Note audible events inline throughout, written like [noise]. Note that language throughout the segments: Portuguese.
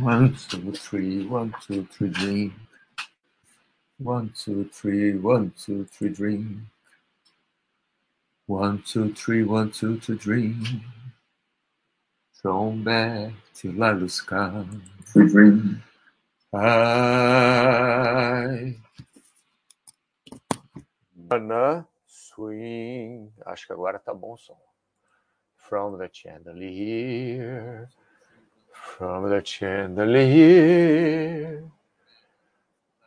One, two, three, one, two, three, drink. One, two, three, one, two, three, drink. One, two, three, one, two, three, drink. From back till I lose count. Three, drink. I Ana swing. Acho que agora tá bom o som. From the chandelier. From the chandelier.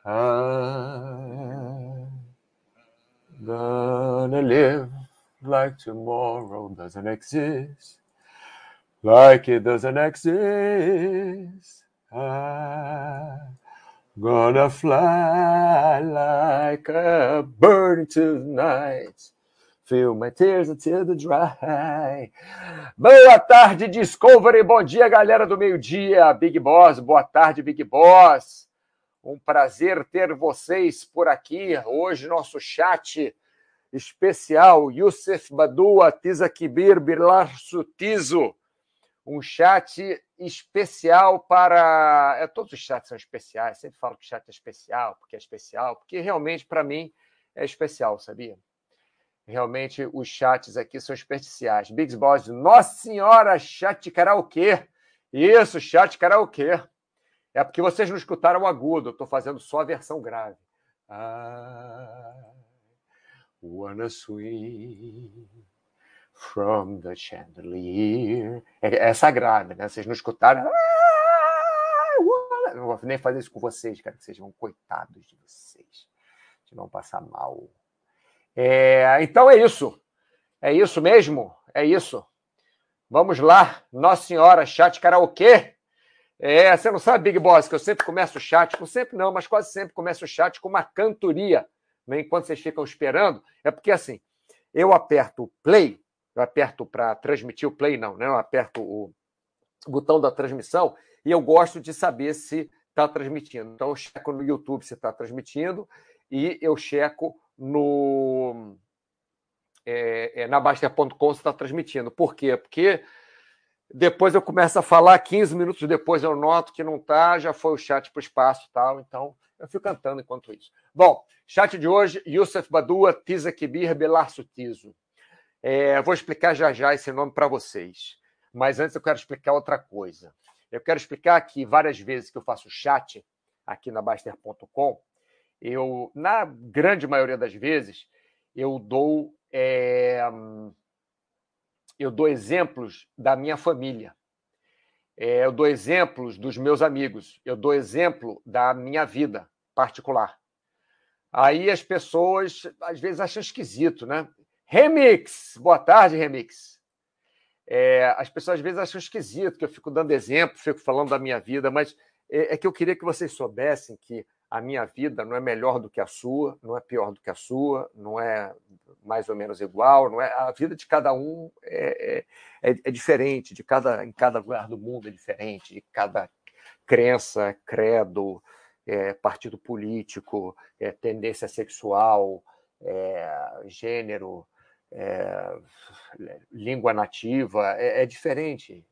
I'm gonna live like tomorrow doesn't exist. Like it doesn't exist. I'm gonna fly like a bird tonight. Feel my tears until they dry. Boa tarde, Discovery. Bom dia, galera do meio-dia. Big Boss, boa tarde, Big Boss. Um prazer ter vocês por aqui. Hoje, nosso chat especial, Youssef Badua, Tiza Kibir, Birlar Sutizo. Um chat especial para. É, todos os chats são especiais, sempre falo que chat é especial, porque é especial, porque realmente, para mim, é especial, sabia? Realmente, os chats aqui são especiais. Big Boss, Nossa Senhora, chat karaokê. Isso, chat karaokê. É porque vocês não escutaram o agudo, eu estou fazendo só a versão grave. I wanna swing from the chandelier. É, essa grave, né? Vocês não escutaram? Não vou nem fazer isso com vocês, cara, que sejam coitados de vocês, de não passar mal. É, então é isso. É isso mesmo? É isso. Vamos lá, Nossa Senhora, chat karaokê. É, você não sabe, Big Boss, que eu sempre começo o chat, não sempre não, mas quase sempre começo o chat com uma cantoria, né? enquanto vocês ficam esperando. É porque assim, eu aperto o play, eu aperto para transmitir o play, não, né? Eu aperto o botão da transmissão e eu gosto de saber se está transmitindo. Então, eu checo no YouTube se está transmitindo e eu checo no é, é, na Baster.com se está transmitindo. Por quê? Porque depois eu começo a falar, 15 minutos depois eu noto que não está, já foi o chat para o espaço tal, então eu fico cantando enquanto isso. Bom, chat de hoje, Youssef Badua, Tiza Kibir, Belarso Tizo. É, vou explicar já já esse nome para vocês, mas antes eu quero explicar outra coisa. Eu quero explicar que várias vezes que eu faço chat aqui na Baster.com, eu, na grande maioria das vezes, eu dou é, eu dou exemplos da minha família, é, eu dou exemplos dos meus amigos, eu dou exemplo da minha vida particular. Aí as pessoas às vezes acham esquisito, né? Remix, boa tarde, Remix. É, as pessoas às vezes acham esquisito que eu fico dando exemplo, fico falando da minha vida, mas é, é que eu queria que vocês soubessem que a minha vida não é melhor do que a sua, não é pior do que a sua, não é mais ou menos igual, não é a vida de cada um é, é, é, é diferente, de cada em cada lugar do mundo é diferente, de cada crença, credo, é, partido político, é, tendência sexual, é, gênero, língua nativa é, diferente.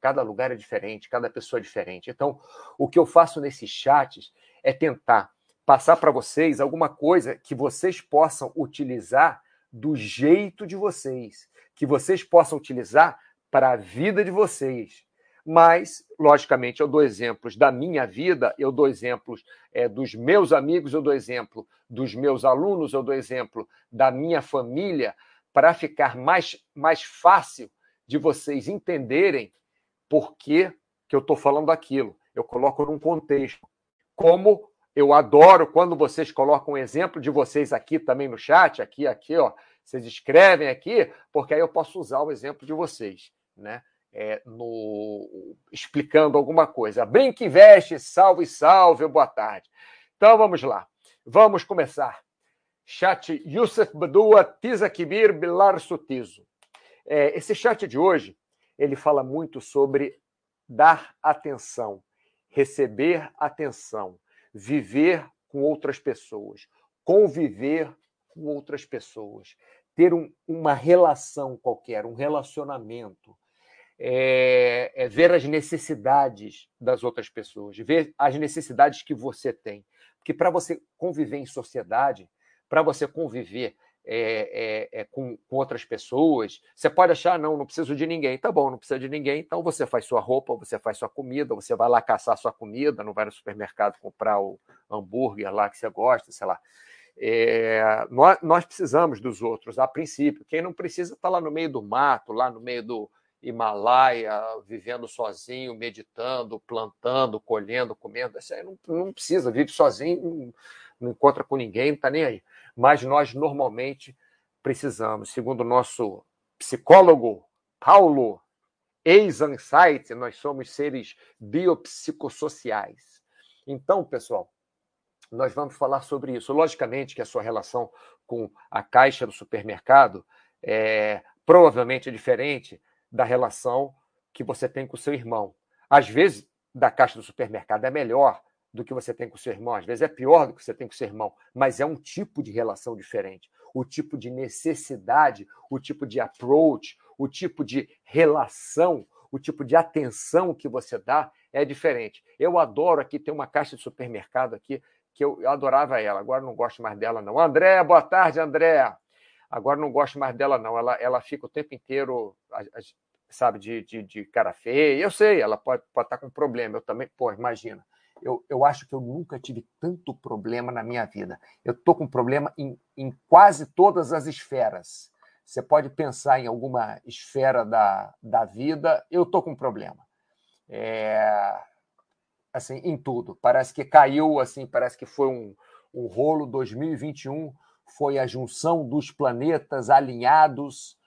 cada lugar é diferente, cada pessoa é diferente. Então, o que eu faço nesses chats é tentar passar para vocês alguma coisa que vocês possam utilizar do jeito de vocês, que vocês possam utilizar para a vida de vocês. Mas, logicamente, eu dou exemplos da minha vida, eu dou exemplos é, dos meus amigos, eu dou exemplo dos meus alunos, eu dou exemplo da minha família, para ficar mais, mais fácil de vocês entenderem por que, que eu estou falando aquilo. Eu coloco num contexto como eu adoro quando vocês colocam um exemplo de vocês aqui também no chat, aqui, aqui, ó, vocês escrevem aqui, porque aí eu posso usar o exemplo de vocês, né? É, no, explicando alguma coisa. Brinque veste, salve, salve, boa tarde. Então vamos lá, vamos começar. Chat Youssef Badua, Tiza Kibir, Bilar Sutizo. É, esse chat de hoje, ele fala muito sobre dar atenção, receber atenção, viver com outras pessoas, conviver com outras pessoas, ter um, uma relação qualquer, um relacionamento. é, é ver as necessidades das outras pessoas, ver as necessidades que você tem. Porque para você conviver em sociedade, para você conviver é, é, é, com, com, outras pessoas, você pode achar, não, não preciso de ninguém. Tá bom, não precisa de ninguém, então você faz sua roupa, você faz sua comida, você vai lá caçar sua comida, não vai no supermercado comprar o hambúrguer lá que você gosta, sei lá. É, nós, nós, precisamos dos outros, a princípio. Quem não precisa está lá no meio do mato, lá no meio do Himalaia, vivendo sozinho, meditando, plantando, colhendo, comendo. Não, não precisa, vive sozinho, não encontra com ninguém, não está nem aí. Mas nós normalmente precisamos, segundo o nosso psicólogo Paulo ex-Ansight, nós somos seres biopsicossociais. Então, pessoal, nós vamos falar sobre isso. Logicamente que a sua relação com a caixa do supermercado é provavelmente diferente da relação que você tem com o seu irmão. Às vezes, da caixa do supermercado é melhor do que você tem com seu irmão, às vezes é pior do que você tem com o seu irmão, mas é um tipo de relação diferente. O tipo de necessidade, o tipo de approach, o tipo de relação, o tipo de atenção que você dá é diferente. Eu adoro aqui, tem uma caixa de supermercado aqui que eu, eu adorava ela, agora não gosto mais dela, não. André, boa tarde, André. Agora não gosto mais dela, não. Ela, ela fica o tempo inteiro, sabe, de, de, de cara feia. Eu sei, ela pode, pode estar com problema. Eu também, pô, imagina. Eu, eu acho que eu nunca tive tanto problema na minha vida. Eu estou com problema em, em quase todas as esferas. Você pode pensar em alguma esfera da, da vida, eu estou com problema. É, assim, em tudo. Parece que caiu, assim, parece que foi um, um rolo 2021, foi a junção dos planetas alinhados.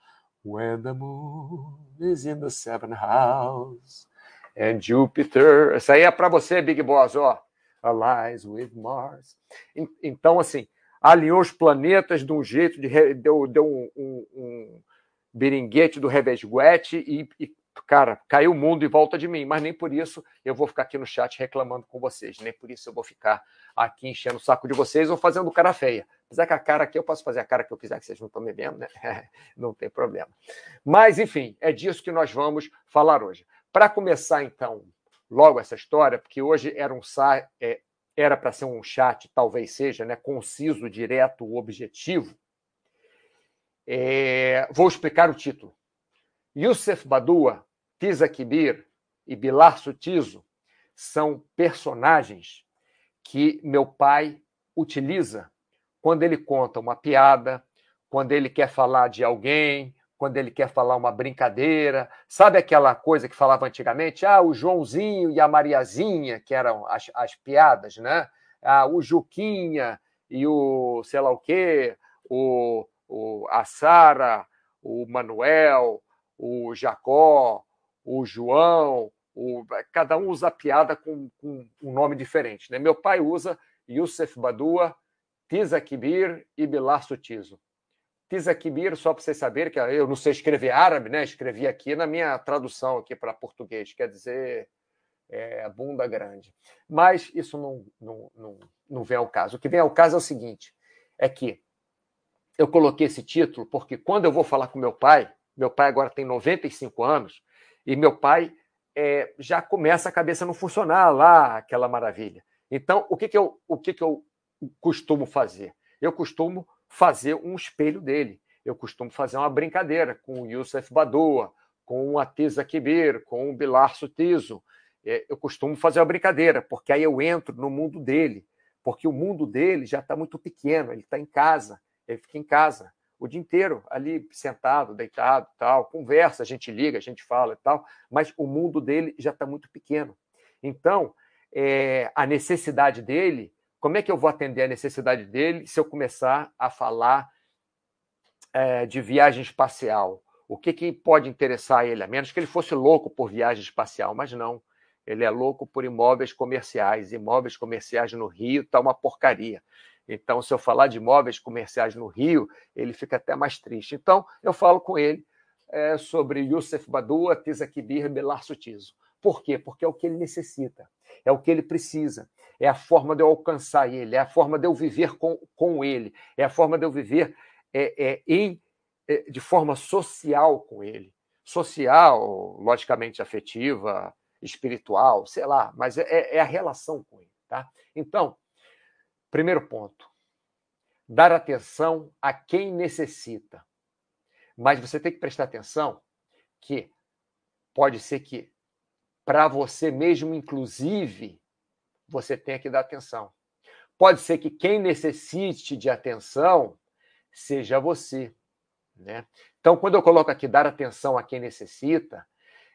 When the moon is in the seventh house and Jupiter. Isso aí é para você, Big Boss, ó. Allies with Mars. Então, assim, alinhou os planetas de um jeito de deu, deu um, um, um beringuete do revesguete e, e cara, caiu o mundo em volta de mim, mas nem por isso eu vou ficar aqui no chat reclamando com vocês, nem por isso eu vou ficar aqui enchendo o saco de vocês ou fazendo cara feia. Apesar que a cara aqui eu posso fazer a cara que eu quiser, que vocês não estão me vendo, né? [laughs] não tem problema. Mas, enfim, é disso que nós vamos falar hoje. Para começar, então, logo essa história, porque hoje era um é, era para ser um chat, talvez seja, né, conciso, direto, objetivo. É, vou explicar o título. Youssef Badua, Tiza Kibir e Bilar Sutizo são personagens que meu pai utiliza quando ele conta uma piada, quando ele quer falar de alguém, quando ele quer falar uma brincadeira. Sabe aquela coisa que falava antigamente? Ah, o Joãozinho e a Mariazinha, que eram as, as piadas, né? Ah, o Juquinha e o sei lá o quê, o, o, a Sara, o Manuel, o Jacó, o João, o, cada um usa piada com, com, um nome diferente. Né? Meu pai usa Youssef Badua, Tiza Kibir e Bilar Sutizo. Tiza Kibir, só para vocês saberem, que eu não sei escrever árabe, né? escrevi aqui na minha tradução aqui para português, quer dizer é, bunda grande. Mas isso não, não, não, não vem ao caso. O que vem ao caso é o seguinte: é que eu coloquei esse título porque quando eu vou falar com meu pai, meu pai agora tem 95 anos, e meu pai é, já começa a cabeça não funcionar lá, aquela maravilha. Então, o que, que, eu, o que, que eu costumo fazer? Eu costumo fazer um espelho dele. Eu costumo fazer uma brincadeira com o Youssef Badoa, com o Atiza Kibir, com o Bilar Sutizo. É, eu costumo fazer uma brincadeira, porque aí eu entro no mundo dele, porque o mundo dele já está muito pequeno, ele está em casa, ele fica em casa o dia inteiro ali sentado, deitado, tal, conversa, a gente liga, a gente fala e tal, mas o mundo dele já está muito pequeno. Então, é, a necessidade dele, como é que eu vou atender a necessidade dele se eu começar a falar é, de viagem espacial? O que, que pode interessar ele? A menos que ele fosse louco por viagem espacial, mas não. Ele é louco por imóveis comerciais. Imóveis comerciais no Rio está uma porcaria. Então, se eu falar de imóveis comerciais no Rio, ele fica até mais triste. Então, eu falo com ele é, sobre Youssef Badua, Tizakibir, Belar Sutizo. Por quê? Porque é o que ele necessita, é o que ele precisa, é a forma de eu alcançar ele, é a forma de eu viver com, com ele, é a forma de eu viver é, é, em, é, de forma social com ele. social, logicamente afetiva, espiritual, sei lá, mas é, é a relação com ele, tá? Então, primeiro ponto, dar atenção a quem necessita. Mas você tem que prestar atenção que pode ser que para você mesmo, inclusive, você tenha que dar atenção. Pode ser que quem necessite de atenção seja você. Né? Então, quando eu coloco aqui dar atenção a quem necessita,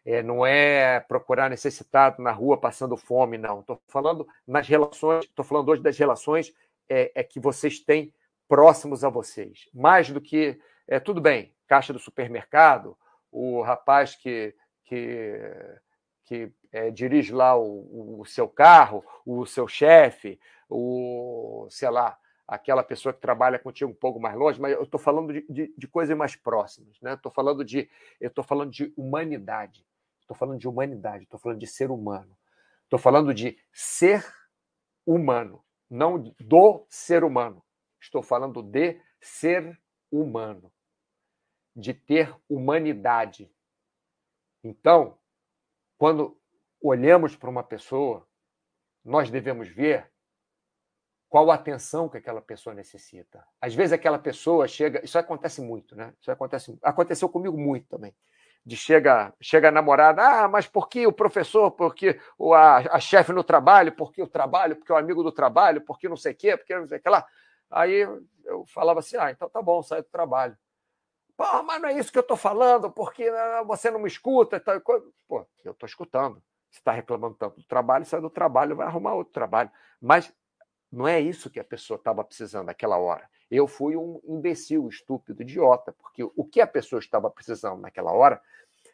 é, não é procurar necessitado na rua passando fome, não. Estou falando nas relações, estou falando hoje das relações é, é, que vocês têm próximos a vocês. Mais do que, é, tudo bem, caixa do supermercado, o rapaz que, que, que é, dirige lá o, o seu carro, o seu chefe, o, sei lá, aquela pessoa que trabalha contigo um pouco mais longe, mas eu estou falando de, de, de, coisas mais próximas, né? Estou falando de, eu estou falando de humanidade, estou falando de humanidade, estou falando de ser humano, estou falando de ser humano, não do ser humano. Estou falando de ser humano, de ter humanidade. Então, quando olhamos para uma pessoa, nós devemos ver qual a atenção que aquela pessoa necessita. Às vezes aquela pessoa chega, isso acontece muito, né? Isso acontece, aconteceu comigo muito também. De chega, chega a namorada, ah, mas por que o professor, porque o, a, a chefe no trabalho, porque o trabalho, porque o amigo do trabalho, porque não sei o quê, porque não sei o que lá. Aí eu falava assim, ah, então tá bom, sai do trabalho. Pô, mas não é isso que eu estou falando, porque ah, você não me escuta. Tal Pô, eu estou escutando. Você está reclamando tanto do trabalho, sai do trabalho, vai arrumar outro trabalho. Mas não é isso que a pessoa estava precisando naquela hora. Eu fui um imbecil, estúpido, idiota, porque o que a pessoa estava precisando naquela hora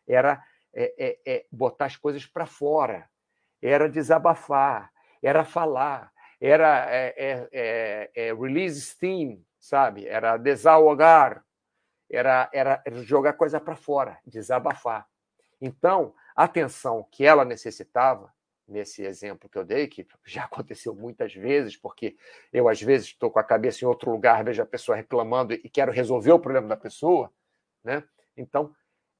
era é, é, é botar as coisas para fora, era desabafar, era falar, era é, é, é release steam, sabe? Era desahogar, era, era jogar coisa para fora, desabafar. Então, a atenção que ela necessitava nesse exemplo que eu dei, que já aconteceu muitas vezes, porque eu, às vezes, estou com a cabeça em outro lugar, vejo a pessoa reclamando e quero resolver o problema da pessoa. Né? Então,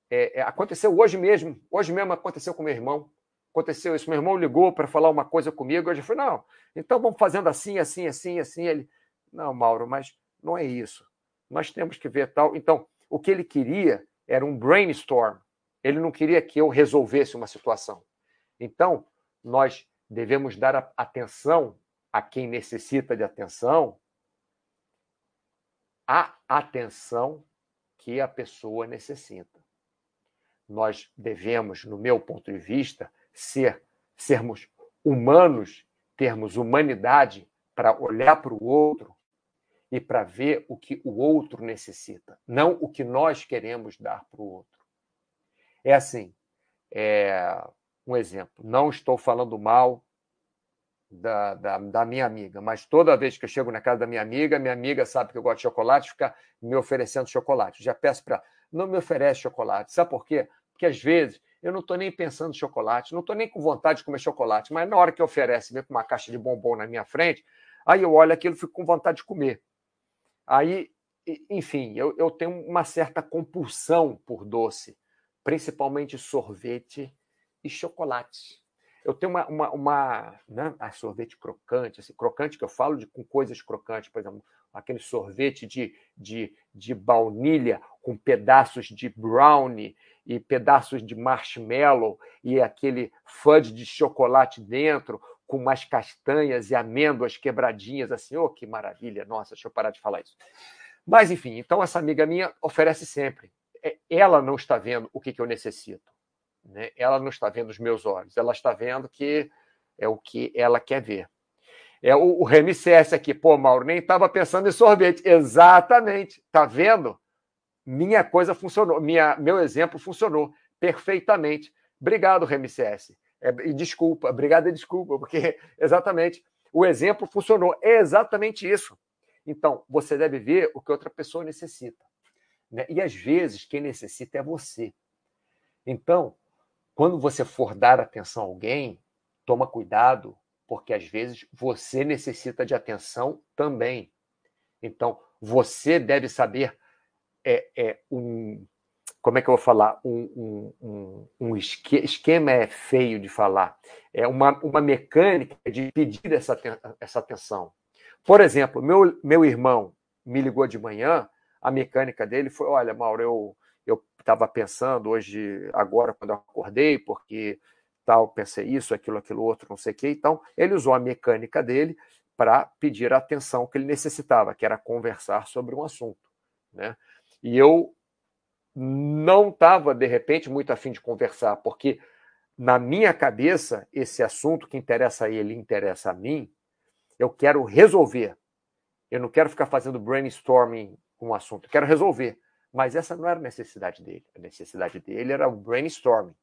é, é, aconteceu hoje mesmo, hoje mesmo aconteceu com meu irmão. Aconteceu isso, meu irmão ligou para falar uma coisa comigo, eu já falei, não, então vamos fazendo assim, assim, assim, assim. Ele, não, Mauro, mas não é isso. Nós temos que ver tal. Então, o que ele queria era um brainstorm. Ele não queria que eu resolvesse uma situação. Então, nós devemos dar atenção a quem necessita de atenção, a atenção que a pessoa necessita. Nós devemos, no meu ponto de vista, ser sermos humanos, termos humanidade para olhar para o outro e para ver o que o outro necessita, não o que nós queremos dar para o outro. É assim, é, um exemplo. Não estou falando mal da, da, da, minha amiga, mas toda vez que eu chego na casa da minha amiga, minha amiga sabe que eu gosto de chocolate, fica me oferecendo chocolate. Já peço para não me oferece chocolate. Sabe por quê? Porque às vezes eu não estou nem pensando em chocolate, não estou nem com vontade de comer chocolate, mas na hora que oferece, vem com uma caixa de bombom na minha frente, aí eu olho aquilo e fico com vontade de comer. Aí, enfim, eu, eu tenho uma certa compulsão por doce, principalmente sorvete e chocolate. Eu tenho uma, uma, uma né, a sorvete crocante, assim, crocante que eu falo de, com coisas crocantes, por exemplo, aquele sorvete de, de, de baunilha com pedaços de brownie e pedaços de marshmallow e aquele fudge de chocolate dentro com umas castanhas e amêndoas quebradinhas assim, oh, que maravilha, nossa, deixa eu parar de falar isso. Mas, enfim, então essa amiga minha oferece sempre. É, ela não está vendo o que, eu necessito. Né? Ela não está vendo os meus olhos, ela está vendo que é o que ela quer ver. É o, o aqui, pô, Mauro, nem estava pensando em sorvete. Exatamente, tá vendo? Minha coisa funcionou, minha, meu exemplo funcionou perfeitamente. Obrigado, Remy CS. É, e desculpa, obrigado e desculpa, porque [laughs] exatamente o exemplo funcionou. É exatamente isso. Então, você deve ver o que outra pessoa necessita. Né? E às vezes, quem necessita é você. Então, quando você for dar atenção a alguém, toma cuidado, porque às vezes você necessita de atenção também. Então, você deve saber é, é um, como é que eu vou falar? Um, um, um esquema é feio de falar. É uma, uma mecânica de pedir essa, essa atenção. Por exemplo, meu, meu irmão me ligou de manhã, a mecânica dele foi: olha, Mauro, eu eu estava pensando hoje, agora, quando eu acordei, porque tal, pensei isso, aquilo, aquilo outro, não sei o quê. Então, ele usou a mecânica dele para pedir a atenção que ele necessitava, que era conversar sobre um assunto. Né? E eu não estava, de repente, muito afim de conversar, porque na minha cabeça, esse assunto que interessa a ele interessa a mim, eu quero resolver. Eu não quero ficar fazendo brainstorming com um assunto, eu quero resolver. Mas essa não era a necessidade dele. A necessidade dele era o brainstorming.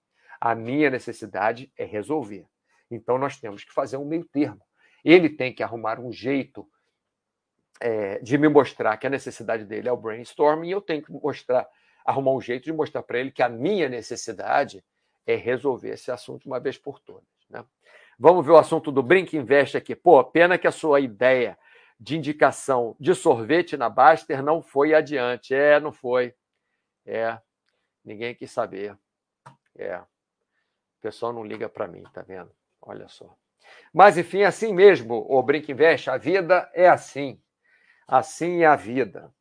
A minha necessidade é resolver. Então nós temos que fazer um meio termo. Ele tem que arrumar um jeito é, de me mostrar que a necessidade dele é o brainstorming e eu tenho que mostrar, arrumar um jeito de mostrar para ele que a minha necessidade é resolver esse assunto uma vez por todas. Né? Vamos ver o assunto do Brink Invest aqui. Pô, pena que a sua ideia de indicação de sorvete na Baster não foi adiante. É, não foi. É, ninguém quis saber. É, o pessoal não liga para mim, tá vendo? Olha só. Mas, enfim, é assim mesmo, o Brinque Invest, a vida é assim. Assim é a vida.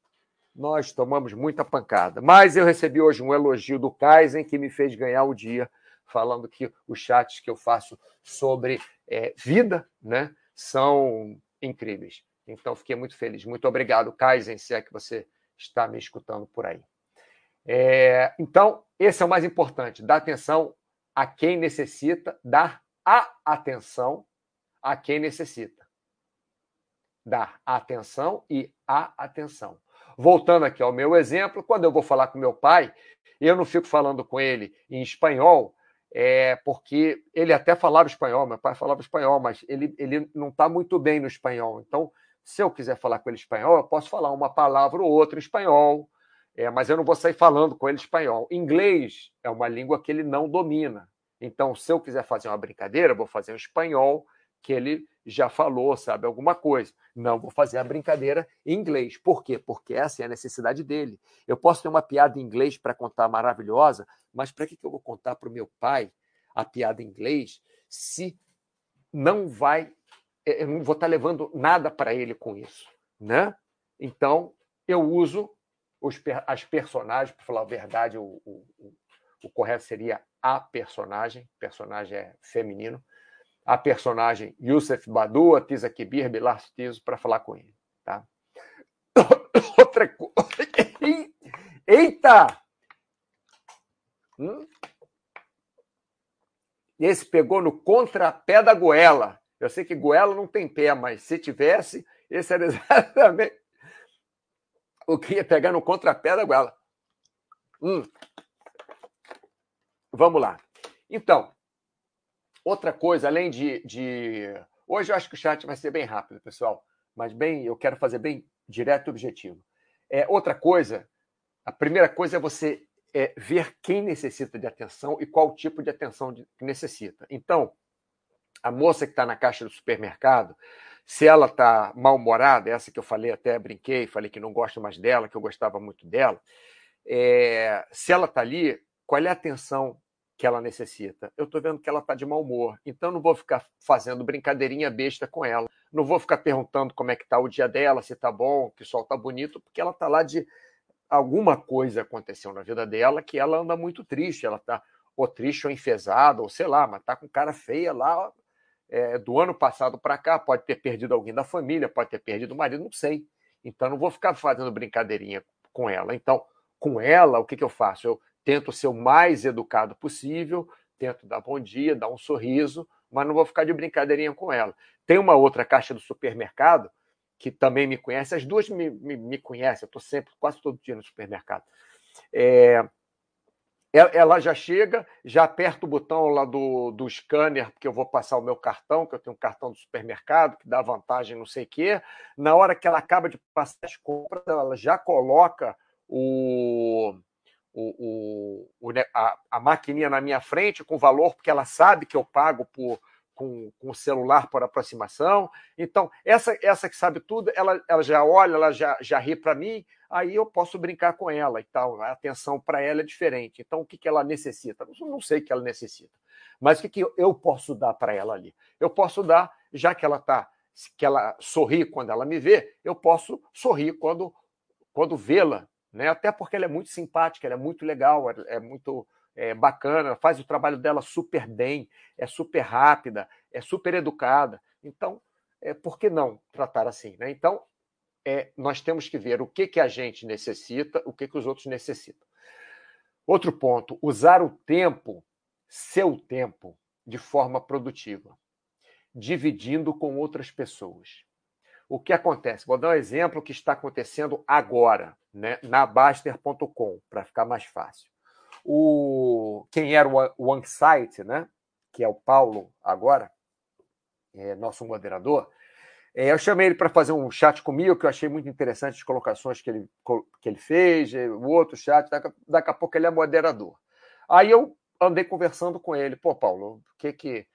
Nós tomamos muita pancada. Mas eu recebi hoje um elogio do Kaizen que me fez ganhar o dia, falando que os chats que eu faço sobre é, vida né, são incríveis. Então, fiquei muito feliz. Muito obrigado, Kaizen, se é que você está me escutando por aí. É, então, esse é o mais importante: dar atenção a quem necessita, dar a atenção a quem necessita. Dar atenção e a atenção. Voltando aqui ao meu exemplo, quando eu vou falar com meu pai, eu não fico falando com ele em espanhol, é, porque ele até falava espanhol, meu pai falava espanhol, mas ele, ele não está muito bem no espanhol. Então, se eu quiser falar com ele espanhol, eu posso falar uma palavra ou outra em espanhol, é, mas eu não vou sair falando com ele espanhol. Inglês é uma língua que ele não domina. Então, se eu quiser fazer uma brincadeira, eu vou fazer em espanhol, que ele já falou, sabe, alguma coisa. Não, vou fazer a brincadeira em inglês. Por quê? Porque essa é a necessidade dele. Eu posso ter uma piada em inglês para contar maravilhosa, mas para que eu vou contar para o meu pai a piada em inglês se não vai eu não vou estar levando nada para ele com isso, né? Então eu uso os, as personagens, para falar a verdade, o, o, o, correto seria a personagem, personagem é feminino, a personagem Youssef Badu, a Tisa Kibir, Bilar Tiso, para falar com ele, tá? [coughs] Outra coisa. [coughs] Eita! Hum? Esse pegou no contrapé da goela. Eu sei que goela não tem pé, mas se tivesse, esse era [laughs] exatamente o que ia pegar no contrapé da goela. Hum. Vamos lá. Então, outra coisa, além de, de. Hoje eu acho que o chat vai ser bem rápido, pessoal, mas bem, eu quero fazer bem direto e objetivo. É, outra coisa, a primeira coisa é você é, ver quem necessita de atenção e qual tipo de atenção de, necessita. Então, a moça que está na caixa do supermercado, se ela está mal-humorada, essa que eu falei, até brinquei, falei que não gosto mais dela, que eu gostava muito dela, é, se ela está ali, qual é a atenção que ela necessita? Eu estou vendo que ela está de mau humor, então não vou ficar fazendo brincadeirinha besta com ela, não vou ficar perguntando como é que está o dia dela, se está bom, que o sol está bonito, porque ela está lá de alguma coisa aconteceu na vida dela que ela anda muito triste, ela está ou triste ou enfesada, ou sei lá, mas está com cara feia lá, é, do ano passado para cá, pode ter perdido alguém da família, pode ter perdido o marido, não sei. Então, não vou ficar fazendo brincadeirinha com ela. Então, com ela, o que, que eu faço? Eu tento ser o mais educado possível, tento dar bom dia, dar um sorriso, mas não vou ficar de brincadeirinha com ela. Tem uma outra caixa do supermercado que também me conhece, as duas me, me, me conhecem, eu estou sempre, quase todo dia no supermercado. É, ela já chega, já aperta o botão lá do, do scanner, porque eu vou passar o meu cartão, que eu tenho um cartão do supermercado, que dá vantagem não sei o quê. Na hora que ela acaba de passar as compras, ela já coloca o, o, o, a, a maquininha na minha frente com valor, porque ela sabe que eu pago por com, com o celular por aproximação. Então, essa, essa que sabe tudo, ela, ela já olha, ela já, já ri para mim, aí eu posso brincar com ela e tal. A atenção para ela é diferente. Então, o que, que ela necessita? Eu não sei o que ela necessita. Mas o que, que eu posso dar para ela ali? Eu posso dar, já que ela está que ela sorri quando ela me vê, eu posso sorrir quando, quando vê-la, né? Até porque ela é muito simpática, ela é muito legal, é muito é, bacana, faz o trabalho dela super bem, é super rápida, é super educada. Então, é, por que não tratar assim? Né? Então, é, nós temos que ver o que, que a gente necessita, o que, que os outros necessitam. Outro ponto, usar o tempo, seu tempo, de forma produtiva dividindo com outras pessoas. O que acontece? Vou dar um exemplo que está acontecendo agora, né, na Baster.com, para ficar mais fácil. O, quem era o OneSite, né, que é o Paulo agora, é nosso moderador, é, eu chamei ele para fazer um chat comigo, que eu achei muito interessante as colocações que ele, que ele fez, o outro chat, daqui, daqui a pouco ele é moderador. Aí eu andei conversando com ele, pô, Paulo, o que que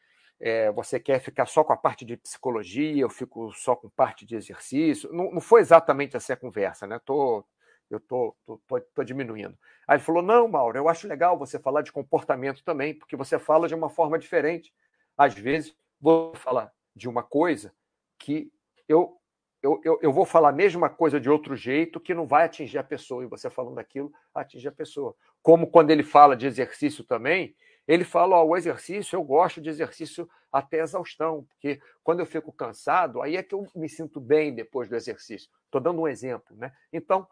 é, você quer ficar só com a parte de psicologia, eu fico só com parte de exercício. Não, não foi exatamente essa a conversa, né? Tô, eu tô, tô, tô, tô, diminuindo. Aí ele falou: não, Mauro, eu acho legal você falar de comportamento também, porque você fala de uma forma diferente. Às vezes, vou falar de uma coisa que eu, eu, eu, eu vou falar a mesma coisa de outro jeito que não vai atingir a pessoa, e você falando aquilo atinge a pessoa. Como quando ele fala de exercício também, ele fala: o exercício, eu gosto de exercício até exaustão, porque quando eu fico cansado, aí é que eu me sinto bem depois do exercício. Estou dando um exemplo, né? Então,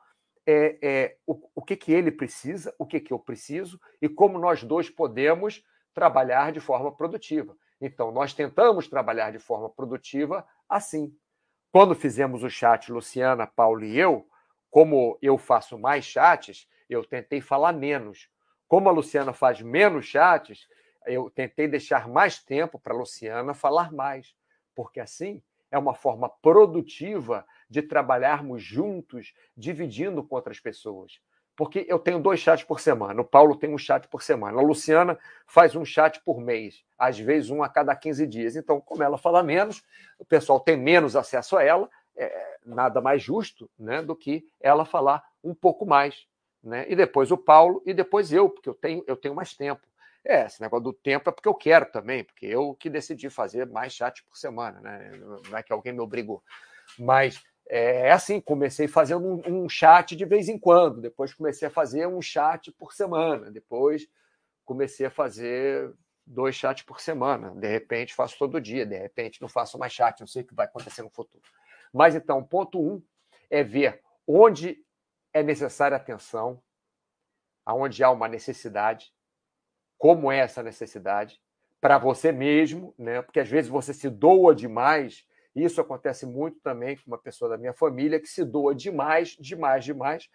é, é, o, o que, que ele precisa, o que, que eu preciso e como nós dois podemos trabalhar de forma produtiva. Então, nós tentamos trabalhar de forma produtiva assim. Quando fizemos o chat, Luciana, Paulo e eu, como eu faço mais chats, eu tentei falar menos, como a Luciana faz menos chats, eu tentei deixar mais tempo para a Luciana falar mais, porque assim é uma forma produtiva de trabalharmos juntos, dividindo com outras pessoas. Porque eu tenho dois chats por semana, o Paulo tem um chat por semana, a Luciana faz um chat por mês, às vezes um a cada 15 dias. Então, como ela fala menos, o pessoal tem menos acesso a ela, é nada mais justo né, do que ela falar um pouco mais né? E depois o Paulo e depois eu, porque eu tenho, eu tenho mais tempo. É, esse negócio do tempo é porque eu quero também, porque eu que decidi fazer mais chat por semana, né? Não é que alguém me obrigou. Mas é, é assim, comecei fazendo um, um, chat de vez em quando, depois comecei a fazer um chat por semana, depois comecei a fazer dois chats por semana, de repente faço todo dia, de repente não faço mais chat, não sei o que vai acontecer no futuro. Mas então, ponto um é ver onde é necessária atenção, aonde há uma necessidade, como é essa necessidade, para você mesmo, né? porque às vezes você se doa demais. Isso acontece muito também com uma pessoa da minha família que se doa demais, demais, demais,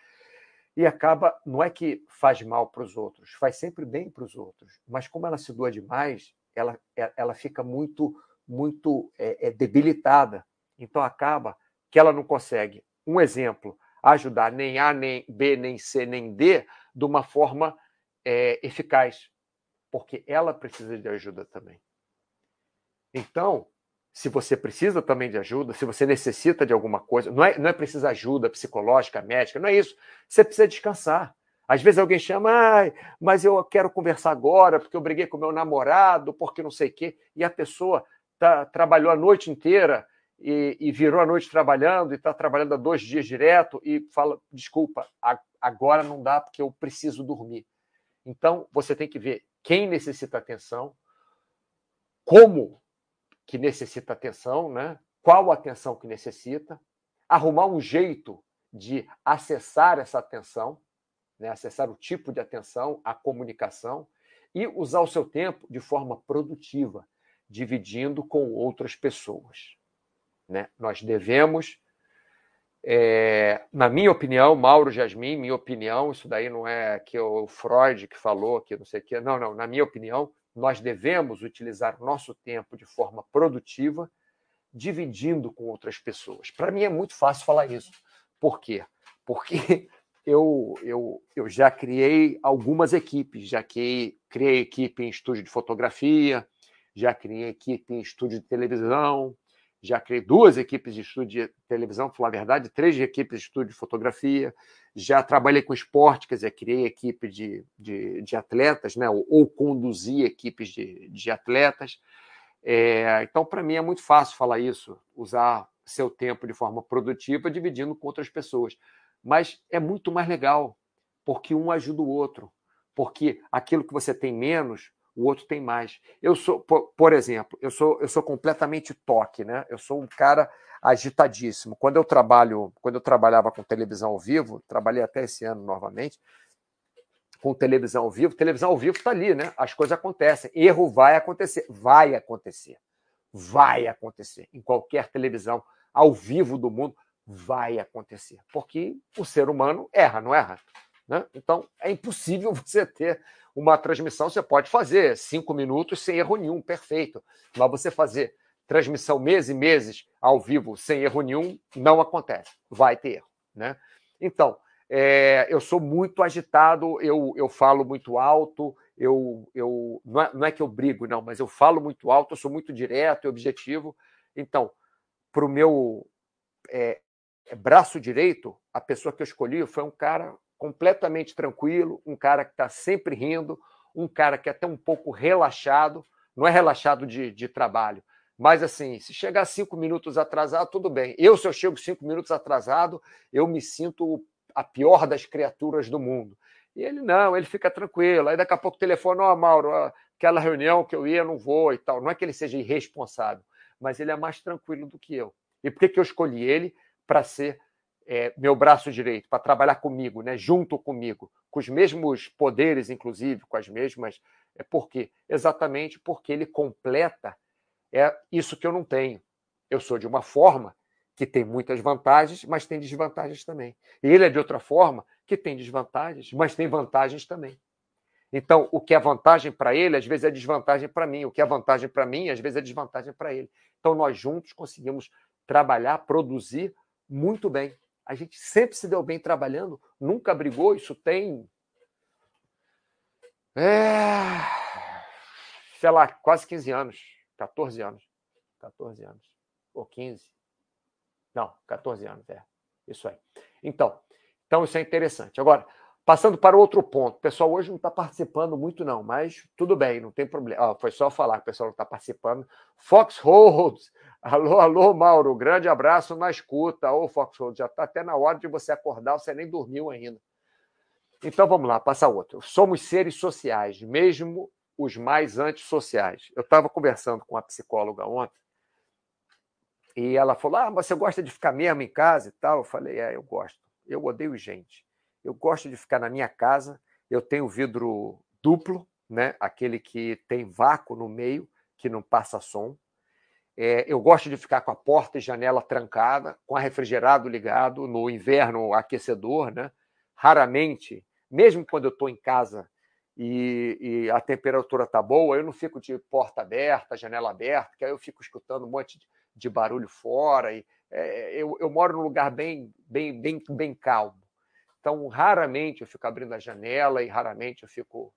e acaba, não é que faz mal para os outros, faz sempre bem para os outros, mas como ela se doa demais, ela, ela fica muito, muito é, é, debilitada. Então acaba que ela não consegue. Um exemplo, ajudar nem A, nem B, nem C, nem D de uma forma é, eficaz, porque ela precisa de ajuda também. Então, se você precisa também de ajuda, se você necessita de alguma coisa, não é, não é preciso ajuda psicológica, médica, não é isso. Você precisa descansar. Às vezes alguém chama, ah, mas eu quero conversar agora porque eu briguei com meu namorado, porque não sei o quê, e a pessoa tá, trabalhou a noite inteira e, e virou a noite trabalhando e está trabalhando há dois dias direto e fala: desculpa, agora não dá porque eu preciso dormir. Então, você tem que ver quem necessita atenção, como que necessita atenção, né? qual atenção que necessita, arrumar um jeito de acessar essa atenção, né? acessar o tipo de atenção, a comunicação, e usar o seu tempo de forma produtiva, dividindo com outras pessoas. Né? Nós devemos, é, na minha opinião, Mauro Jasmin, minha opinião, isso daí não é que o Freud que falou, que não sei o quê, não, não, na minha opinião, nós devemos utilizar nosso tempo de forma produtiva, dividindo com outras pessoas. Para mim é muito fácil falar isso. Por quê? Porque [laughs] eu, eu, eu já criei algumas equipes, já que criei equipe em estúdio de fotografia, já criei equipe em estúdio de televisão, já criei duas equipes de estúdio de televisão, falar a verdade, três equipes de estúdio de fotografia, já trabalhei com esporte, quer dizer, criei equipe de, de, de atletas, né? ou, ou conduzi equipes de, de atletas. É, então, para mim, é muito fácil falar isso, usar seu tempo de forma produtiva, dividindo com outras pessoas. Mas é muito mais legal, porque um ajuda o outro. Porque aquilo que você tem menos, o outro tem mais. Eu sou, por, por, exemplo, eu sou, eu sou completamente toque, né? Eu sou um cara agitadíssimo. Quando eu trabalho, quando eu trabalhava com televisão ao vivo, trabalhei até esse ano novamente com televisão ao vivo. Televisão ao vivo está ali, né? As coisas acontecem. Erro vai acontecer, vai acontecer, vai acontecer em qualquer televisão ao vivo do mundo vai acontecer, porque o ser humano erra, não erra? Né? Então é impossível [laughs] você ter uma transmissão você pode fazer cinco minutos sem erro nenhum, perfeito. Mas você fazer transmissão meses e meses ao vivo sem erro nenhum, não acontece. Vai ter erro. Né? Então, é, eu sou muito agitado, eu, eu falo muito alto, eu, eu não é, não, é, que eu brigo, não, mas eu falo muito alto, eu sou muito direto e objetivo. Então, para o meu é, braço direito, a pessoa que eu escolhi foi um cara completamente tranquilo, um cara que está sempre rindo, um cara que é até um pouco relaxado, não é relaxado de, de trabalho, mas assim, se chegar cinco minutos atrasado, tudo bem. Eu, se eu chego cinco minutos atrasado, eu me sinto a pior das criaturas do mundo. E ele não, ele fica tranquilo. Aí daqui a pouco o telefone, ó, oh, Mauro, aquela reunião que eu ia, não vou e tal. Não é que ele seja irresponsável, mas ele é mais tranquilo do que eu. E por que, que eu escolhi ele? Para ser é, meu braço direito, para trabalhar comigo, né, junto comigo, com os mesmos poderes, inclusive, com as mesmas. É por quê? Exatamente porque ele completa é isso que eu não tenho. Eu sou de uma forma que tem muitas vantagens, mas tem desvantagens também. E ele é de outra forma que tem desvantagens, mas tem vantagens também. Então, o que é vantagem para ele, às vezes é desvantagem para mim. O que é vantagem para mim, às vezes é desvantagem para ele. Então, nós juntos conseguimos trabalhar, produzir muito bem. A gente sempre se deu bem trabalhando, nunca brigou. Isso tem. É... Sei lá, quase 15 anos, 14 anos. 14 anos. Ou 15. Não, 14 anos, é. Isso aí. Então, então isso é interessante. Agora, passando para outro ponto. O pessoal hoje não está participando muito, não, mas tudo bem, não tem problema. Foi só falar que o pessoal não está participando. Fox Holds [laughs] Alô, alô, Mauro, grande abraço na escuta. Ô, Foxhold, já está até na hora de você acordar, você nem dormiu ainda. Então vamos lá, passa outro. Somos seres sociais, mesmo os mais antissociais. Eu estava conversando com a psicóloga ontem e ela falou: Ah, você gosta de ficar mesmo em casa e tal? Eu falei: É, eu gosto. Eu odeio gente. Eu gosto de ficar na minha casa. Eu tenho vidro duplo, né? aquele que tem vácuo no meio, que não passa som. É, eu gosto de ficar com a porta e janela trancada, com o refrigerado ligado, no inverno aquecedor, né? Raramente, mesmo quando eu estou em casa e, e, a temperatura está boa, eu não fico de porta aberta, janela aberta, que aí eu fico escutando um monte de, de barulho fora. E, é, eu, eu, moro num lugar bem, bem, bem, bem calmo. Então, raramente eu fico abrindo a janela e raramente eu fico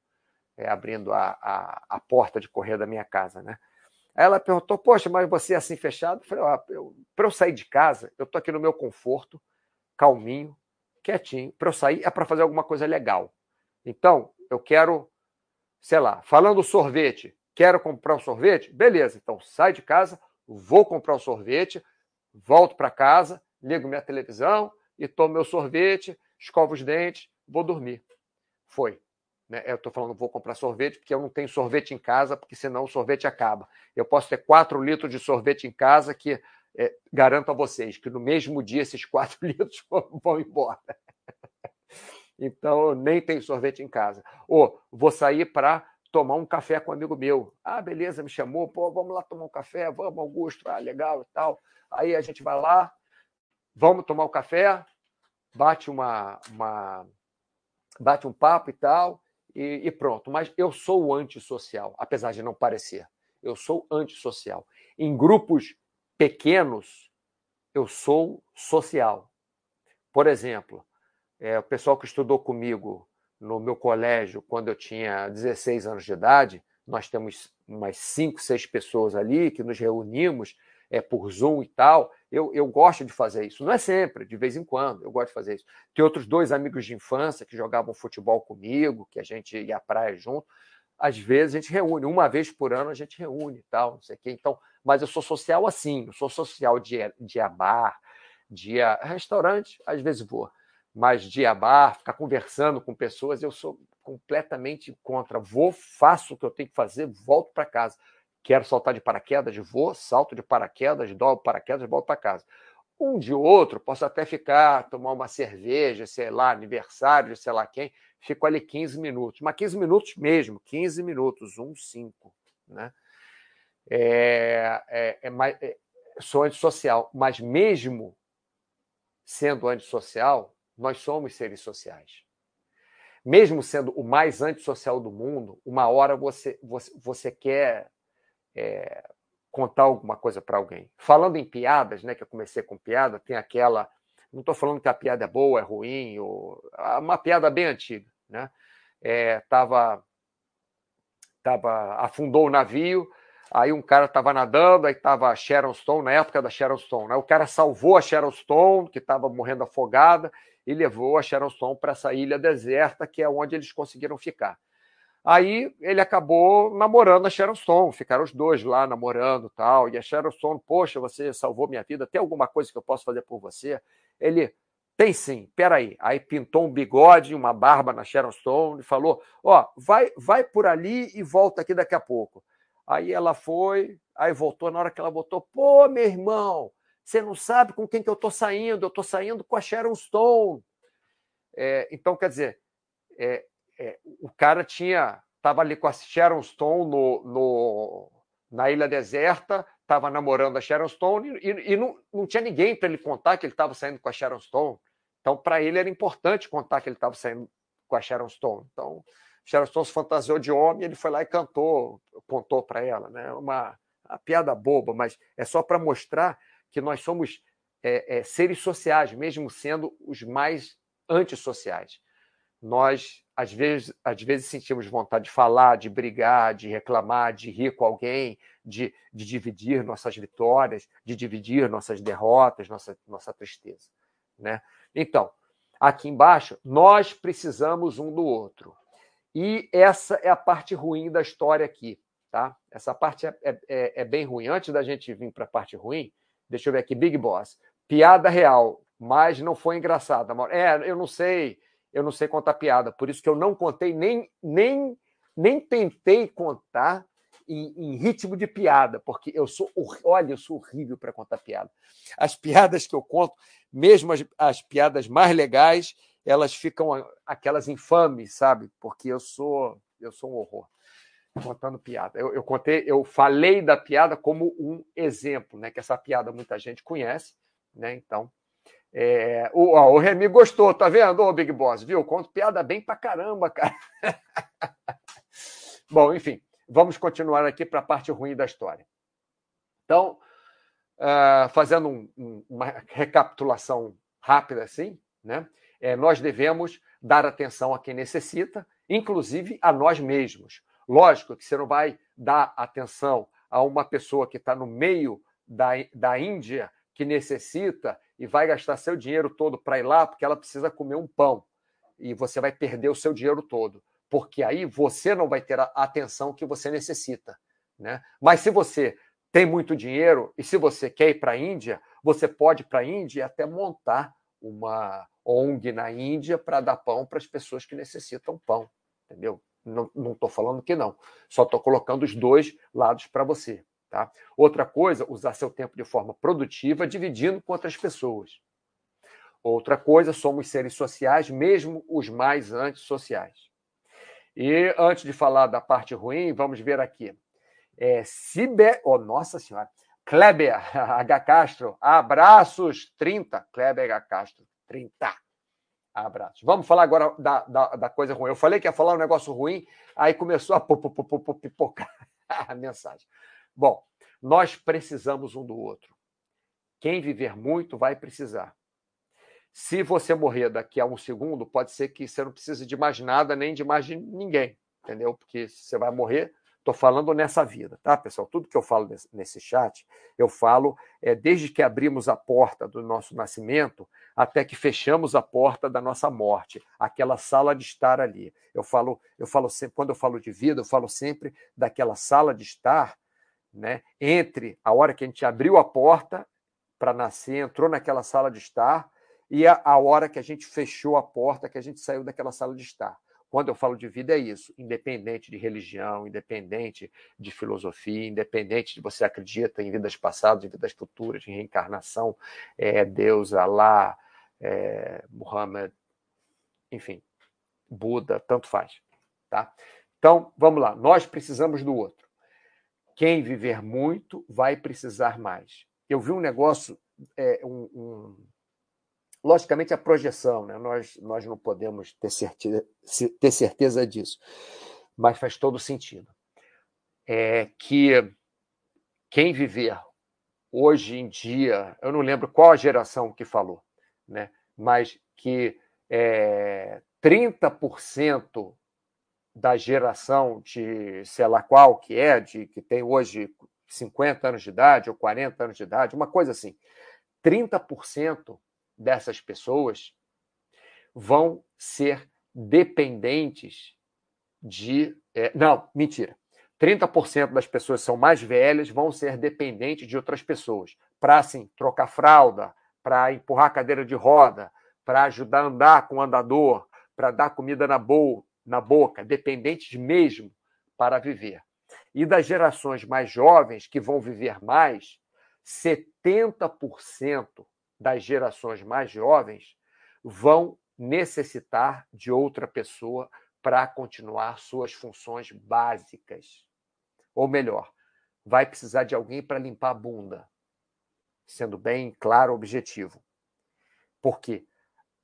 é, abrindo a, a, a porta de correr da minha casa, né? Aí ela perguntou: Poxa, mas você é assim fechado? Eu falei: ah, Para eu sair de casa, eu estou aqui no meu conforto, calminho, quietinho. Para eu sair é para fazer alguma coisa legal. Então, eu quero, sei lá, falando sorvete, quero comprar um sorvete? Beleza, então sai de casa, vou comprar um sorvete, volto para casa, ligo minha televisão e tomo meu sorvete, escovo os dentes, vou dormir. Foi. Né? Eu estou falando, vou comprar sorvete, porque eu não tenho sorvete em casa, porque senão o sorvete acaba. Eu posso ter 4 litros de sorvete em casa que é, garanto a vocês que no mesmo dia esses [laughs] 4 litros vão embora. [laughs] Então, nem tenho sorvete em casa. Ou vou sair para tomar um café com um amigo meu. Ah, beleza, me chamou, pô, vamos lá tomar um café, vamos, Augusto, ah, legal e tal. Aí a gente vai lá, vamos tomar o um café, bate uma, uma bate um papo e tal, e, e pronto. Mas eu sou antissocial, apesar de não parecer. Eu sou antissocial. Em grupos pequenos, eu sou social. Por exemplo, é, o pessoal que estudou comigo no meu colégio quando eu tinha 16 anos de idade, nós temos umas cinco, seis pessoas ali que nos reunimos é, por Zoom e tal. Eu, eu gosto de fazer isso. Não é sempre, de vez em quando, eu gosto de fazer isso. Tem outros dois amigos de infância que jogavam futebol comigo, que a gente ia à praia junto. Às vezes a gente reúne, uma vez por ano a gente reúne tal, não sei o quê. Então, mas eu sou social assim, eu sou social de, de bar, de restaurante, às vezes vou, mas de bar, ficar conversando com pessoas, eu sou completamente contra. Vou, faço o que eu tenho que fazer, volto para casa. Quero saltar de paraquedas, vou, salto de paraquedas, dobro paraquedas, volto para casa. Um de outro, posso até ficar, tomar uma cerveja, sei lá, aniversário sei lá quem, fico ali 15 minutos. Mas 15 minutos mesmo, 15 minutos, um, cinco. Né? É, é, é, mais, é, sou antissocial, mas mesmo sendo antissocial, nós somos seres sociais mesmo sendo o mais antissocial do mundo, uma hora você, você, você quer é, contar alguma coisa para alguém. Falando em piadas, né, que eu comecei com piada, tem aquela. Não estou falando que a piada é boa, é ruim, ou uma piada bem antiga, né? É, tava, tava, afundou o navio, aí um cara estava nadando, aí estava a Sharon Stone, na época da Sharon Stone, né? o cara salvou a Sharon Stone, que estava morrendo afogada, e levou a Sharon Stone para essa ilha deserta, que é onde eles conseguiram ficar. Aí ele acabou namorando a Sharon Stone, ficaram os dois lá namorando tal. E a Sharon Stone, poxa, você salvou minha vida, tem alguma coisa que eu posso fazer por você? Ele, tem sim, peraí. Aí pintou um bigode, uma barba na Sharon Stone e falou: Ó, vai, vai por ali e volta aqui daqui a pouco. Aí ela foi, aí voltou, na hora que ela voltou, pô, meu irmão, você não sabe com quem que eu estou saindo, eu estou saindo com a Sharon Stone. É, então, quer dizer, é, é, o cara tinha estava ali com a Sharon Stone no, no, na ilha deserta, estava namorando a Sharon Stone e, e não, não tinha ninguém para ele contar que ele estava saindo com a Sharon Stone. Então, para ele era importante contar que ele estava saindo com a Sharon Stone. Então, Sharon Stone se fantasiou de homem, ele foi lá e cantou, contou para ela, né? Uma, uma piada boba, mas é só para mostrar que nós somos é, é, seres sociais, mesmo sendo os mais antissociais nós às vezes, às vezes sentimos vontade de falar, de brigar, de reclamar, de rir com alguém, de, de dividir nossas vitórias, de dividir nossas derrotas, nossa, nossa tristeza. Né? Então, aqui embaixo, nós precisamos um do outro. E essa é a parte ruim da história aqui. Tá? Essa parte é, é, é, é bem ruim. Antes da gente vir para a parte ruim, deixa eu ver aqui, Big Boss. Piada real, mas não foi engraçada. É, eu não sei eu não sei contar piada. Por isso que eu não contei, nem, nem, nem tentei contar em, em ritmo de piada, porque eu sou, olha, eu sou horrível para contar piada. As piadas que eu conto, mesmo as, as piadas mais legais, elas ficam aquelas infames, sabe? Porque eu sou, eu sou um horror contando piada. Eu, eu, contei, eu falei da piada como um exemplo, né? Que essa piada muita gente conhece, né? Então é, o, ó, o Remy gostou, tá vendo, ô Big Boss? Viu? Conto piada bem pra caramba, cara. [laughs] Bom, enfim, vamos continuar aqui para a parte ruim da história. Então, uh, fazendo um, um, uma recapitulação rápida assim, né? É, nós devemos dar atenção a quem necessita, inclusive a nós mesmos. Lógico que você não vai dar atenção a uma pessoa que está no meio da, da Índia que necessita e vai gastar seu dinheiro todo para ir lá porque ela precisa comer um pão. E você vai perder o seu dinheiro todo, porque aí você não vai ter a atenção que você necessita. Né? Mas se você tem muito dinheiro e se você quer ir para a Índia, você pode ir para a Índia e até montar uma ONG na Índia para dar pão para as pessoas que necessitam pão. Entendeu? Não estou falando que não. Só estou colocando os dois lados para você. Tá? Outra coisa, usar seu tempo de forma produtiva, dividindo com outras pessoas. Outra coisa, somos seres sociais, mesmo os mais antissociais. E antes de falar da parte ruim, vamos ver aqui. É, Ciber... Oh, nossa Senhora! Kleber H. Castro, abraços 30. Kleber H. Castro, 30. Abraços. Vamos falar agora da, da, da, coisa ruim. Eu falei que ia falar um negócio ruim, aí começou a pipocar [laughs] a mensagem. Bom, nós precisamos um do outro. Quem viver muito vai precisar. Se você morrer daqui a um segundo, pode ser que você não precise de mais nada, nem de mais de ninguém, entendeu? Porque você vai morrer, Estou falando nessa vida, tá, pessoal? Tudo que eu falo nesse chat, eu falo é, desde que abrimos a porta do nosso nascimento até que fechamos a porta da nossa morte, aquela sala de estar ali. Eu falo, eu falo sempre, quando eu falo de vida, eu falo sempre daquela sala de estar, né? Entre a hora que a gente abriu a porta para nascer, entrou naquela sala de estar e a, a hora que a gente fechou a porta, que a gente saiu daquela sala de estar. Quando eu falo de vida, é isso, independente de religião, independente de filosofia, independente de você acredita em vidas passadas, em vidas futuras, em reencarnação, é, Deus, Alá, é, Muhammad, enfim, Buda, tanto faz. Tá? Então, vamos lá, nós precisamos do outro. Quem viver muito vai precisar mais. Eu vi um negócio, é, um, um Logicamente, a projeção, né? nós, nós não podemos ter certeza, ter certeza disso, mas faz todo sentido. É que quem viver hoje em dia, eu não lembro qual a geração que falou, né? mas que é, 30% da geração de sei lá qual que é, de que tem hoje 50 anos de idade ou 40 anos de idade, uma coisa assim, 30% dessas pessoas vão ser dependentes de. É, não, mentira. 30% das pessoas que são mais velhas vão ser dependentes de outras pessoas para assim, trocar fralda, para empurrar cadeira de roda, para ajudar a andar com o andador, para dar comida na, bo na boca, dependentes mesmo para viver. E das gerações mais jovens, que vão viver mais, 70% das gerações mais jovens vão necessitar de outra pessoa para continuar suas funções básicas. Ou melhor, vai precisar de alguém para limpar a bunda, sendo bem claro, objetivo. Porque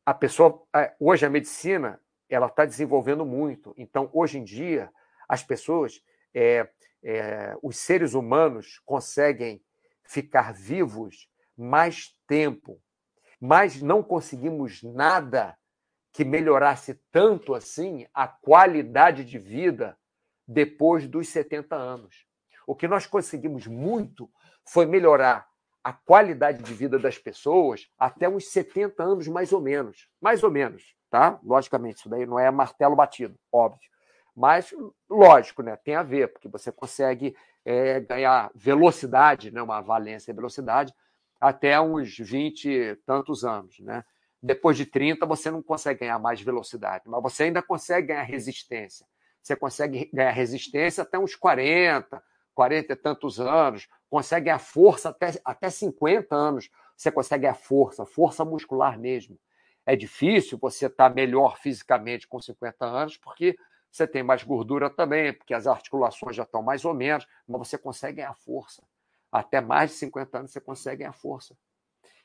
a pessoa, hoje a medicina, ela está desenvolvendo muito. Então, hoje em dia, as pessoas, é, é, os seres humanos conseguem ficar vivos mais tempo, mas não conseguimos nada que melhorasse tanto assim a qualidade de vida depois dos 70 anos. O que nós conseguimos muito foi melhorar a qualidade de vida das pessoas até uns 70 anos, mais ou menos. Mais ou menos, tá? Logicamente, isso daí não é martelo batido, óbvio. Mas, lógico, né? Tem a ver, porque você consegue é, ganhar velocidade, né? uma valência e velocidade, até uns 20 e tantos anos, né? Depois de 30, você não consegue ganhar mais velocidade, mas você ainda consegue ganhar resistência. Você consegue ganhar resistência até uns 40, 40 e tantos anos, consegue ganhar força até, até 50 anos. Você consegue ganhar força, força muscular mesmo. É difícil você estar melhor fisicamente com 50 anos, porque você tem mais gordura também, porque as articulações já estão mais ou menos, mas você consegue ganhar força até mais de 50 anos você consegue a força.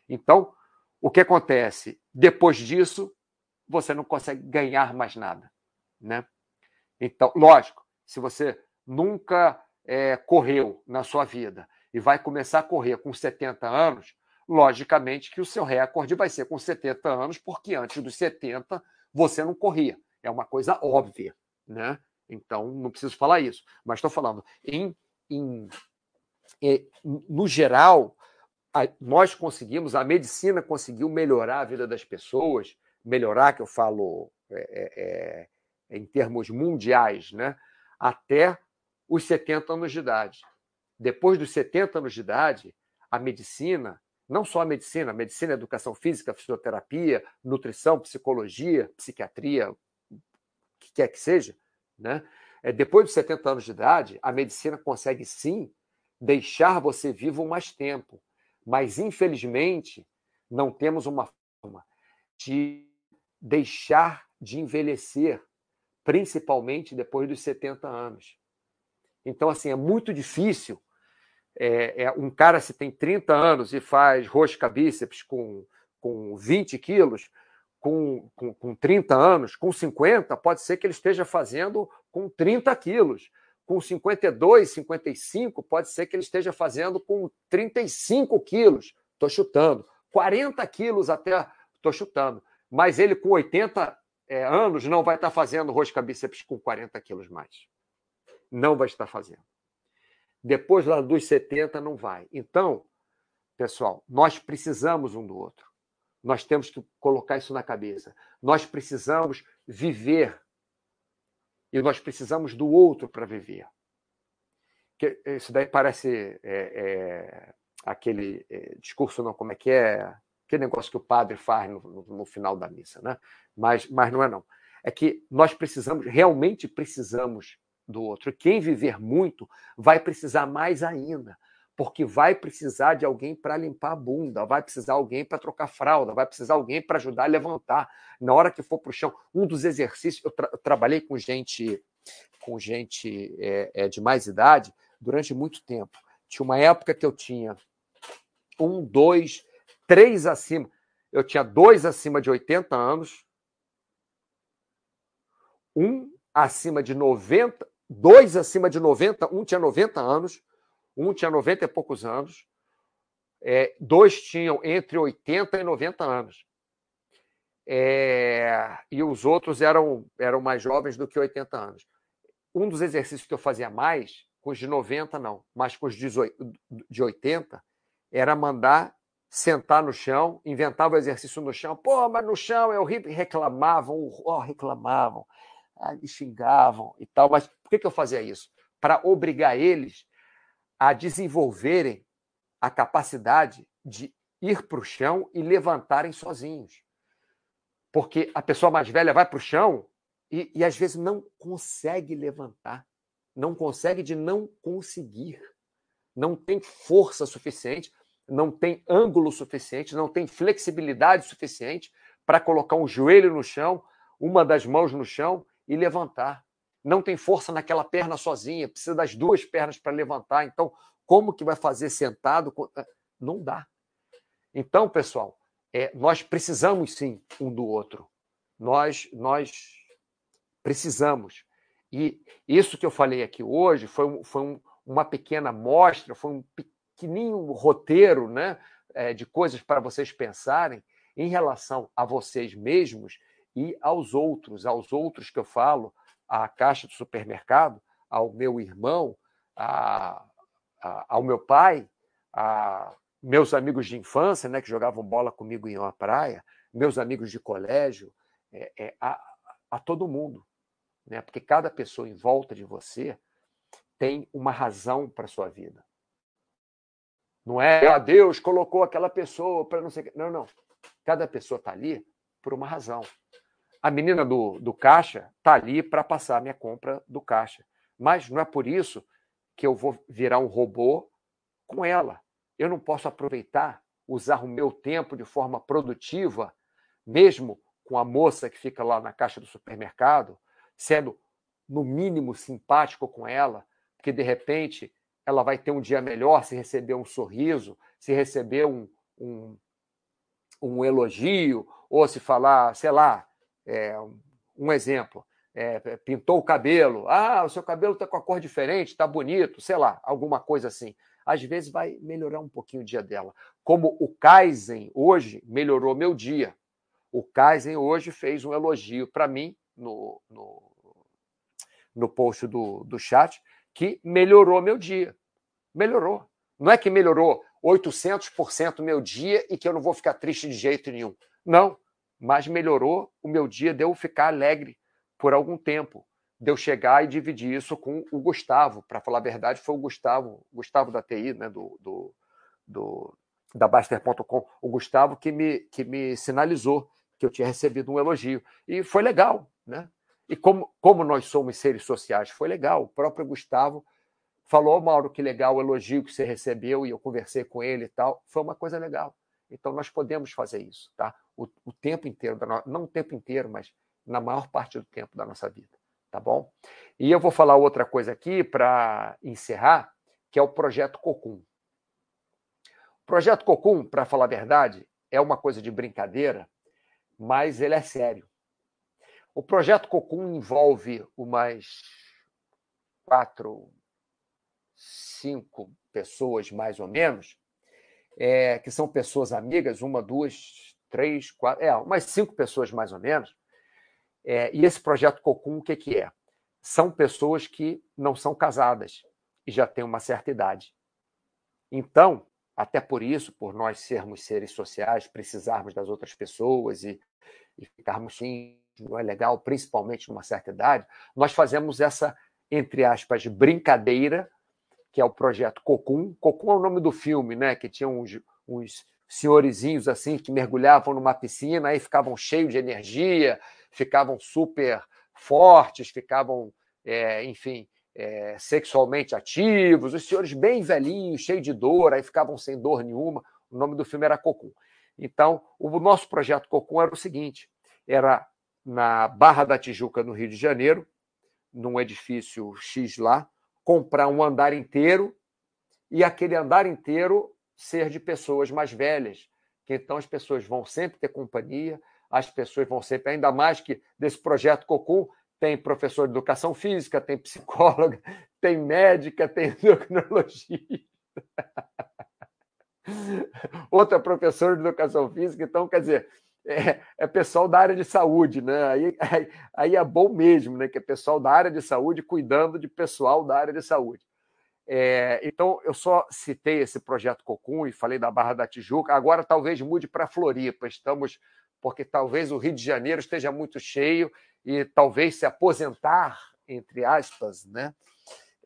Então, o que acontece? Depois disso, você não consegue ganhar mais nada. Né? Então, lógico, se você nunca é, correu na sua vida e vai começar a correr com 70 anos, logicamente que o seu recorde vai ser com 70 anos, porque antes dos 70 você não corria. É uma coisa óbvia. Né? Então, não preciso falar isso. Mas estou falando em, em no geral, nós conseguimos, a medicina conseguiu melhorar a vida das pessoas, melhorar, que eu falo é, é, é, em termos mundiais, né? até os 70 anos de idade. Depois dos 70 anos de idade, a medicina, não só a medicina, a medicina, a educação física, fisioterapia, nutrição, psicologia, psiquiatria, o que quer que seja, né? É, depois dos 70 anos de idade, a medicina consegue sim deixar você vivo mais tempo. Mas, infelizmente, não temos uma forma de deixar de envelhecer, principalmente depois dos 70 anos. Então, assim, é muito difícil. É, é, um cara, se tem 30 anos e faz rosca bíceps com, com 20 quilos, com, com, com 30 anos, com 50, pode ser que ele esteja fazendo com 30 quilos com 52, 55, pode ser que ele esteja fazendo com 35 quilos, estou chutando, 40 quilos até, estou chutando, mas ele com 80 é, anos não vai estar fazendo rosca bíceps com 40 quilos mais. Não vai estar fazendo. Depois lá dos 70 não vai. Então, pessoal, nós precisamos um do outro. Nós temos que colocar isso na cabeça. Nós precisamos viver. E nós precisamos do outro para viver. Isso daí parece é, é, aquele é, discurso, não, como é que é? Aquele negócio que o padre faz no, no, no final da missa, né? Mas, mas não é não. É que nós precisamos, realmente precisamos do outro. Quem viver muito vai precisar mais ainda porque vai precisar de alguém para limpar a bunda, vai precisar alguém para trocar fralda, vai precisar alguém para ajudar a levantar. Na hora que for para o chão, um dos exercícios, eu, tra eu, trabalhei com gente com gente é, é, de mais idade durante muito tempo. Tinha uma época que eu tinha um, dois, três acima. Eu tinha dois acima de 80 anos, um acima de 90, dois acima de 90, um tinha 90 anos, um tinha 90 e poucos anos, é, dois tinham entre 80 e 90 anos. É, e os outros eram, eram mais jovens do que 80 anos. Um dos exercícios que eu fazia mais, com os de 90 não, mas com os de 80, era mandar sentar no chão, inventava o exercício no chão. Pô, mas no chão é horrível. Reclamavam, oh, reclamavam, ah, xingavam e tal. Mas por que, que eu fazia isso? Para obrigar eles a desenvolverem a capacidade de ir para o chão e levantarem sozinhos. Porque a pessoa mais velha vai para o chão e, e às vezes não consegue levantar, não consegue de não conseguir, não tem força suficiente, não tem ângulo suficiente, não tem flexibilidade suficiente para colocar um joelho no chão, uma das mãos no chão e levantar não tem força naquela perna sozinha, precisa das duas pernas para levantar. Então, como que vai fazer sentado? Eh, não dá. Então, pessoal, é, nós precisamos sim um do outro. Nós, nós precisamos. E isso que eu falei aqui hoje foi, foi um, uma pequena mostra, foi um pequenininho roteiro né, é, de coisas para vocês pensarem em relação a vocês mesmos e aos outros, aos outros que eu falo, à caixa do supermercado, ao meu irmão, a, a, ao meu pai, a meus amigos de infância, né, que jogavam bola comigo em uma praia, meus amigos de colégio, é, é, a, a todo mundo. Né? Porque cada pessoa em volta de você tem uma razão para a sua vida. Não é, a ah, Deus colocou aquela pessoa para não sei Não, não. Cada pessoa está ali por uma razão. A menina do, do caixa está ali para passar a minha compra do caixa. Mas não é por isso que eu vou virar um robô com ela. Eu não posso aproveitar, usar o meu tempo de forma produtiva, mesmo com a moça que fica lá na caixa do supermercado, sendo no mínimo simpático com ela, porque de repente ela vai ter um dia melhor se receber um sorriso, se receber um, um, um elogio, ou se falar, sei lá, é, um exemplo, é, pintou o cabelo, ah, o seu cabelo está com a cor diferente, está bonito, sei lá, alguma coisa assim. Às vezes vai melhorar um pouquinho o dia dela. Como o Kaizen hoje melhorou meu dia. O Kaizen hoje fez um elogio para mim no, no, no post do, do chat que melhorou meu dia. Melhorou. Não é que melhorou 800% meu dia e que eu não vou ficar triste de jeito nenhum. Não mas melhorou o meu dia de eu ficar alegre por algum tempo, de eu chegar e dividir isso com o Gustavo. Para falar a verdade, foi o Gustavo, Gustavo da TI, né, do, do, do da Baster.com, o Gustavo que me, que me sinalizou que eu tinha recebido um elogio. E foi legal, né? E como, como nós somos seres sociais, foi legal. O próprio Gustavo falou, Mauro, que legal o elogio que você recebeu, e eu conversei com ele e tal. Foi uma coisa legal. Então, nós podemos fazer isso, tá? O, o tempo inteiro, no... não o tempo inteiro, mas na maior parte do tempo da nossa vida, tá bom? E eu vou falar outra coisa aqui para encerrar, que é o projeto Cocum. O projeto Cocum, para falar a verdade, é uma coisa de brincadeira, mas ele é sério. O projeto Cocum envolve umas quatro, cinco pessoas, mais ou menos, é, que são pessoas amigas, uma, duas, três, quatro, é, umas cinco pessoas mais ou menos. É, e esse projeto Cocum, o que, que é? são pessoas que não são casadas e já têm uma certa idade. Então, até por isso, por nós sermos seres sociais, precisarmos das outras pessoas e, e ficarmos sim, não é legal, principalmente numa certa idade, nós fazemos essa, entre aspas, brincadeira, que é o projeto Cocum. Cocum é o nome do filme, né? Que tinha uns, uns senhorizinhos assim que mergulhavam numa piscina, aí ficavam cheios de energia, ficavam super fortes, ficavam, é, enfim, é, sexualmente ativos, os senhores bem velhinhos, cheios de dor, aí ficavam sem dor nenhuma. O nome do filme era Cocum. Então, o nosso projeto Cocum era o seguinte: era na Barra da Tijuca, no Rio de Janeiro, num edifício X lá, comprar um andar inteiro e aquele andar inteiro ser de pessoas mais velhas, que então as pessoas vão sempre ter companhia, as pessoas vão sempre, ainda mais que desse projeto Cocum, tem professor de educação física, tem psicóloga, [laughs] tem médica, tem endocrinologista. [laughs] Outra professora de educação física, então, quer dizer, é, é, pessoal da área de saúde, né? Aí, aí, aí, é bom mesmo, né? Que é pessoal da área de saúde cuidando de pessoal da área de saúde. É, então, eu só citei esse projeto Cocum e falei da Barra da Tijuca. Agora, talvez mude para Floripa. Estamos, porque talvez o Rio de Janeiro esteja muito cheio e talvez se aposentar, entre aspas, né,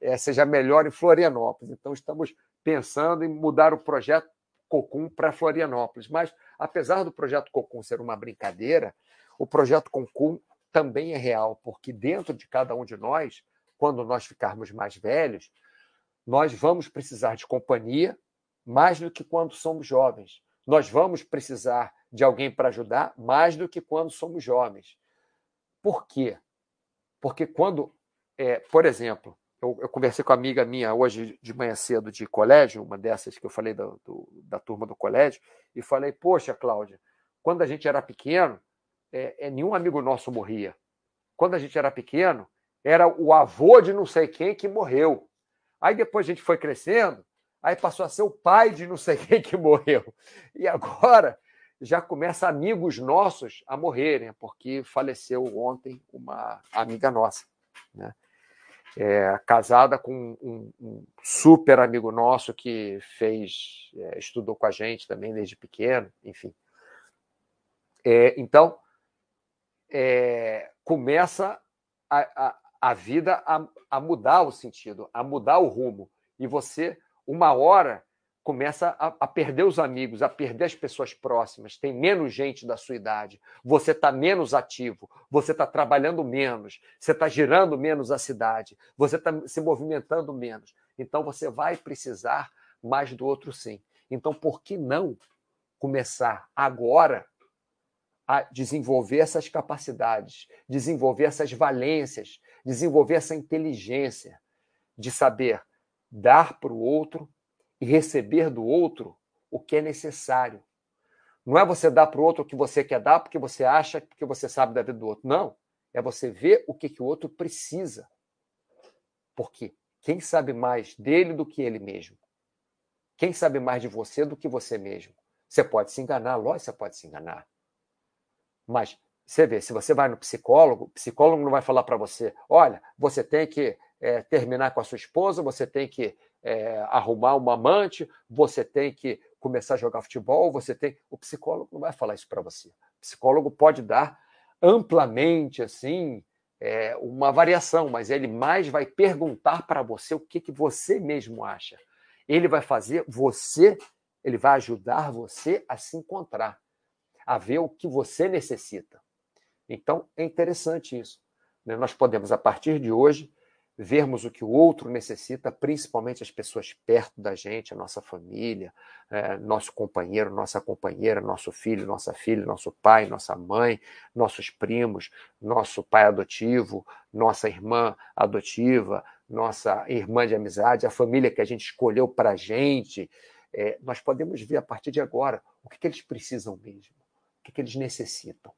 é, seja melhor em Florianópolis. Então, estamos pensando em mudar o projeto Cocum para Florianópolis. Mas, apesar do projeto Cocum ser uma brincadeira, o projeto Cocum também é real, porque dentro de cada um de nós, quando nós ficarmos mais velhos, nós vamos precisar de companhia mais do que quando somos jovens. Nós vamos precisar de alguém para ajudar mais do que quando somos jovens. Por quê? Porque quando, é, por exemplo, eu, eu, conversei com uma amiga minha hoje de manhã cedo de colégio, uma dessas que eu falei do, do, da turma do colégio, e falei: Poxa, Cláudia, quando a gente era pequeno, é, é, nenhum amigo nosso morria. Quando a gente era pequeno, era o avô de não sei quem que morreu. Aí depois a gente foi crescendo, aí passou a ser o pai de não sei [laughs] quem que morreu. E agora já começa amigos nossos a morrerem, porque faleceu ontem uma amiga nossa, né? É, casada com um, um, super amigo nosso que fez, é, estudou com a gente também desde pequeno, enfim. É, então, é, começa a, a, a vida a, a mudar o sentido, a mudar o rumo. E você, uma hora, começa a, a, perder os amigos, a perder as pessoas próximas, tem menos gente da sua idade, você está menos ativo, você está trabalhando menos, você está girando menos a cidade, você está se movimentando menos. Então você vai precisar mais do outro sim. Então por que não começar agora a desenvolver essas capacidades, desenvolver essas valências, desenvolver essa inteligência de saber dar para o outro e receber do outro o que é necessário. Não é você dar para o outro o que você quer dar porque você acha que você sabe da vida do outro. Não. É você ver o que, que o outro precisa. Porque quem sabe mais dele do que ele mesmo? Quem sabe mais de você do que você mesmo? Você pode se enganar, lógico, você pode se enganar. Mas você vê, se você vai no psicólogo, o psicólogo não vai falar para você: olha, você tem que é, terminar com a sua esposa, você tem que é, arrumar uma amante, você tem que começar a jogar futebol, você tem. O psicólogo não vai falar isso para você. O psicólogo pode dar amplamente assim é, uma variação, mas ele mais vai perguntar para você o que, que você mesmo acha. Ele vai fazer você, ele vai ajudar você a se encontrar, a ver o que você necessita. Então é interessante isso. Né? Nós podemos, a partir de hoje, vermos o que o outro necessita, principalmente as pessoas perto da gente, a nossa família, é, nosso companheiro, nossa companheira, nosso filho, nossa filha, nosso pai, nossa mãe, nossos primos, nosso pai adotivo, nossa irmã adotiva, nossa irmã de amizade, a família que a gente escolheu para a gente. É, nós podemos ver a partir de agora o que, que eles precisam mesmo, o que, que eles necessitam.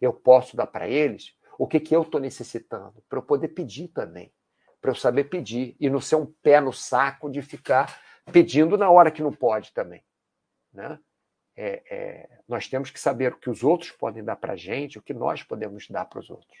Eu posso dar para eles o que, que eu estou necessitando, para eu poder pedir também para eu saber pedir e não ser um pé no saco de ficar pedindo na hora que não pode também. Né? É, é, nós temos que saber o que os outros podem dar para a gente, o que nós podemos dar para os outros.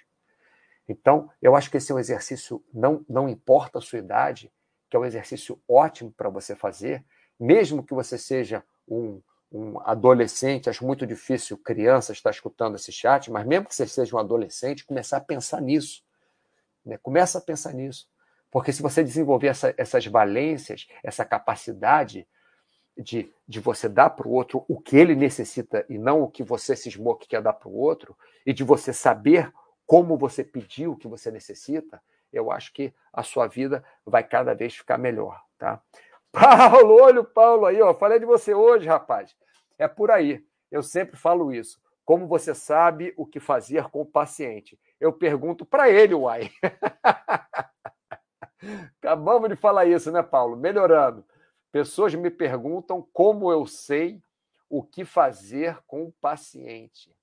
Então, eu acho que esse é um exercício, não, não importa a sua idade, que é um exercício ótimo para você fazer, mesmo que você seja um, um adolescente, acho muito difícil criança estar escutando esse chat, mas mesmo que você seja um adolescente, começar a pensar nisso. Né? Começa a pensar nisso. Porque se você desenvolver essa, essas valências, essa capacidade de, de você dar para o outro o que ele necessita e não o que você cismou que quer dar para o outro, e de você saber como você pediu o que você necessita, eu acho que a sua vida vai cada vez ficar melhor, tá? Paulo, olha o Paulo aí, ó. Falei de você hoje, rapaz. É por aí. Eu sempre falo isso. Como você sabe o que fazer com o paciente? Eu pergunto para ele, uai. [laughs] Acabamos de falar isso, né, Paulo? Melhorando. Pessoas me perguntam como eu sei o que fazer com o paciente.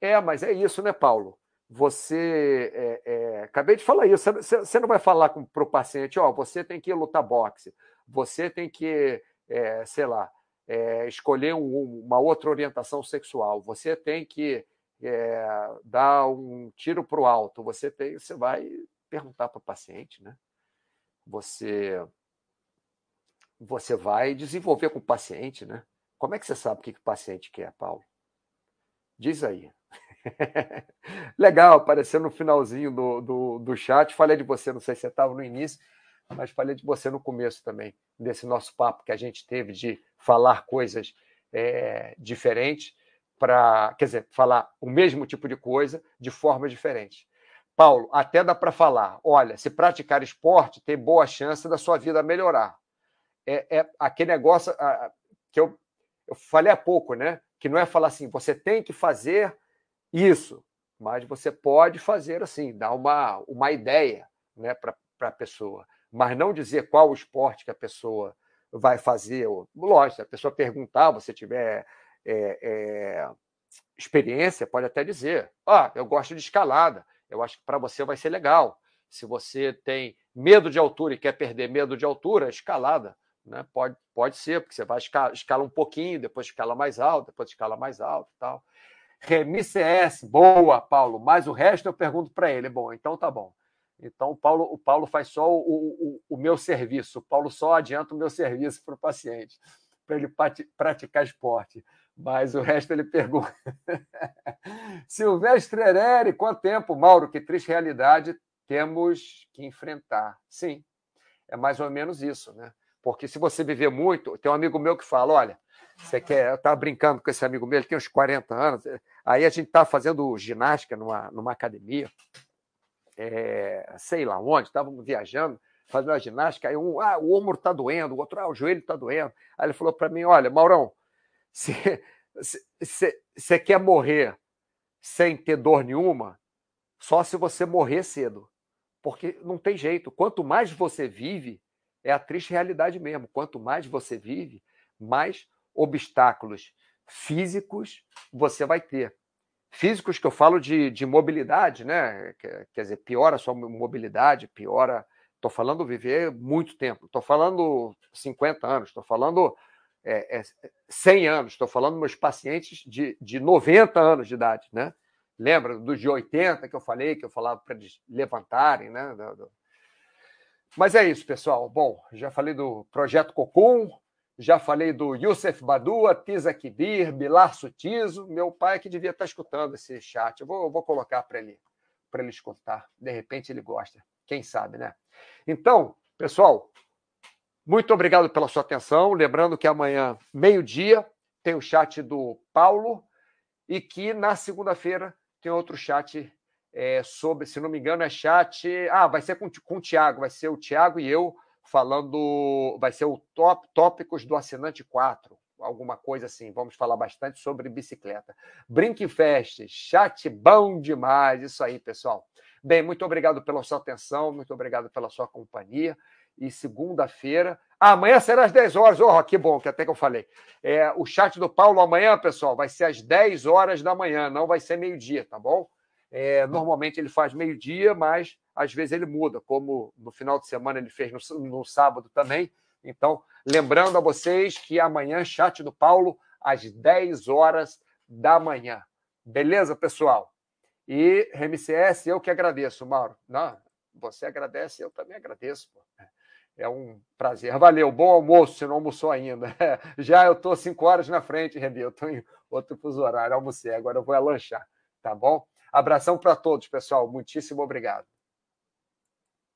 É, mas é isso, né, Paulo? Você. É, é, acabei de falar isso. Você, não vai falar para o paciente, ó, você tem que lutar boxe, você tem que, é, sei lá, é, escolher um, uma outra orientação sexual, você tem que é, dar um tiro para o alto, você tem. Você vai perguntar para o paciente, né? Você você vai desenvolver com o paciente, né? Como é que você sabe o que o paciente quer, Paulo? Diz aí. [laughs] Legal, apareceu no finalzinho do, do, do chat. Falei de você, não sei se você estava no início, mas falei de você no começo também, desse nosso papo que a gente teve de falar coisas é, diferentes, para, quer dizer, falar o mesmo tipo de coisa de forma diferente. Paulo, até dá para falar: olha, se praticar esporte, tem boa chance da sua vida melhorar. É, é aquele negócio que eu, eu falei há pouco, né? Que não é falar assim, você tem que fazer isso, mas você pode fazer assim, dar uma, uma ideia né, para a pessoa, mas não dizer qual o esporte que a pessoa vai fazer. Lógico, se a pessoa perguntar, você tiver é, é, experiência, pode até dizer: Ah, eu gosto de escalada, eu acho que para você vai ser legal. Se você tem medo de altura e quer perder medo de altura, escalada. Né? Pode, pode ser, porque você vai escalar, escala um pouquinho, depois escala mais alto, depois escala mais alto e tal. Remi CS, boa, Paulo. Mas o resto eu pergunto para ele. Bom, então tá bom. Então o Paulo, o Paulo faz só o, o, o meu serviço. O Paulo só adianta o meu serviço para o paciente, para ele praticar esporte. Mas o resto ele pergunta. [laughs] Silvestre Ereri, quanto tempo, Mauro? Que triste realidade temos que enfrentar. Sim, é mais ou menos isso, né? Porque se você viver muito, tem um amigo meu que fala: olha, você quer. Eu estava brincando com esse amigo meu, ele tem uns 40 anos. Aí a gente está fazendo ginástica numa, numa academia, é, sei lá onde, estávamos viajando, fazendo a ginástica, aí um, ah, o ombro está doendo, o outro, ah, o joelho está doendo. Aí ele falou para mim: olha, Maurão, [laughs] você quer morrer sem ter dor nenhuma? Só se você morrer cedo. Porque não tem jeito. Quanto mais você vive, é a triste realidade mesmo. Quanto mais você vive, mais obstáculos físicos você vai ter. Físicos que eu falo de, de mobilidade, né? Quer dizer, piora a sua mobilidade, piora. Estou falando viver muito tempo, estou falando 50 anos, estou falando é, é, 100 anos, estou falando meus pacientes de, de 90 anos de idade, né? Lembra dos de 80 que eu falei, que eu falava para eles levantarem, né? Mas é isso, pessoal. Bom, já falei do projeto Cocum, já falei do Youssef Badua, Tisa Kibir, Bilar Sutizo. Meu pai é que devia estar escutando esse chat. Eu vou, eu vou colocar para ele, para ele escutar. De repente ele gosta. Quem sabe, né? Então, pessoal, muito obrigado pela sua atenção. Lembrando que amanhã, meio-dia, tem o chat do Paulo e que na segunda-feira tem outro chat é, sobre, se não me engano, é chat. Ah, vai ser com, com o Tiago, vai ser o Tiago e eu falando, vai ser o top tópicos do assinante 4, alguma coisa assim. Vamos falar bastante sobre bicicleta. Brinque Fest, chat bom demais, isso aí, pessoal. Bem, muito obrigado pela sua atenção, muito obrigado pela sua companhia. E segunda-feira, ah, amanhã será às 10 horas. Oh, que bom, que até que eu falei. É, o chat do Paulo amanhã, pessoal, vai ser às 10 horas da manhã, não vai ser meio-dia, tá bom? É, normalmente ele faz meio-dia, mas às vezes ele muda, como no final de semana ele fez no, no sábado também. Então, lembrando a vocês que amanhã, chat do Paulo, às 10 horas da manhã. Beleza, pessoal? E RMCS, eu que agradeço, Mauro. Não, você agradece, eu também agradeço. Pô. É um prazer. Valeu, bom almoço, se não almoçou ainda. [laughs] Já eu estou cinco horas na frente, Rebi, eu estou em outro fuso horário, almocei, agora eu vou lanchar, tá bom? Abração para todos, pessoal. Muitíssimo obrigado.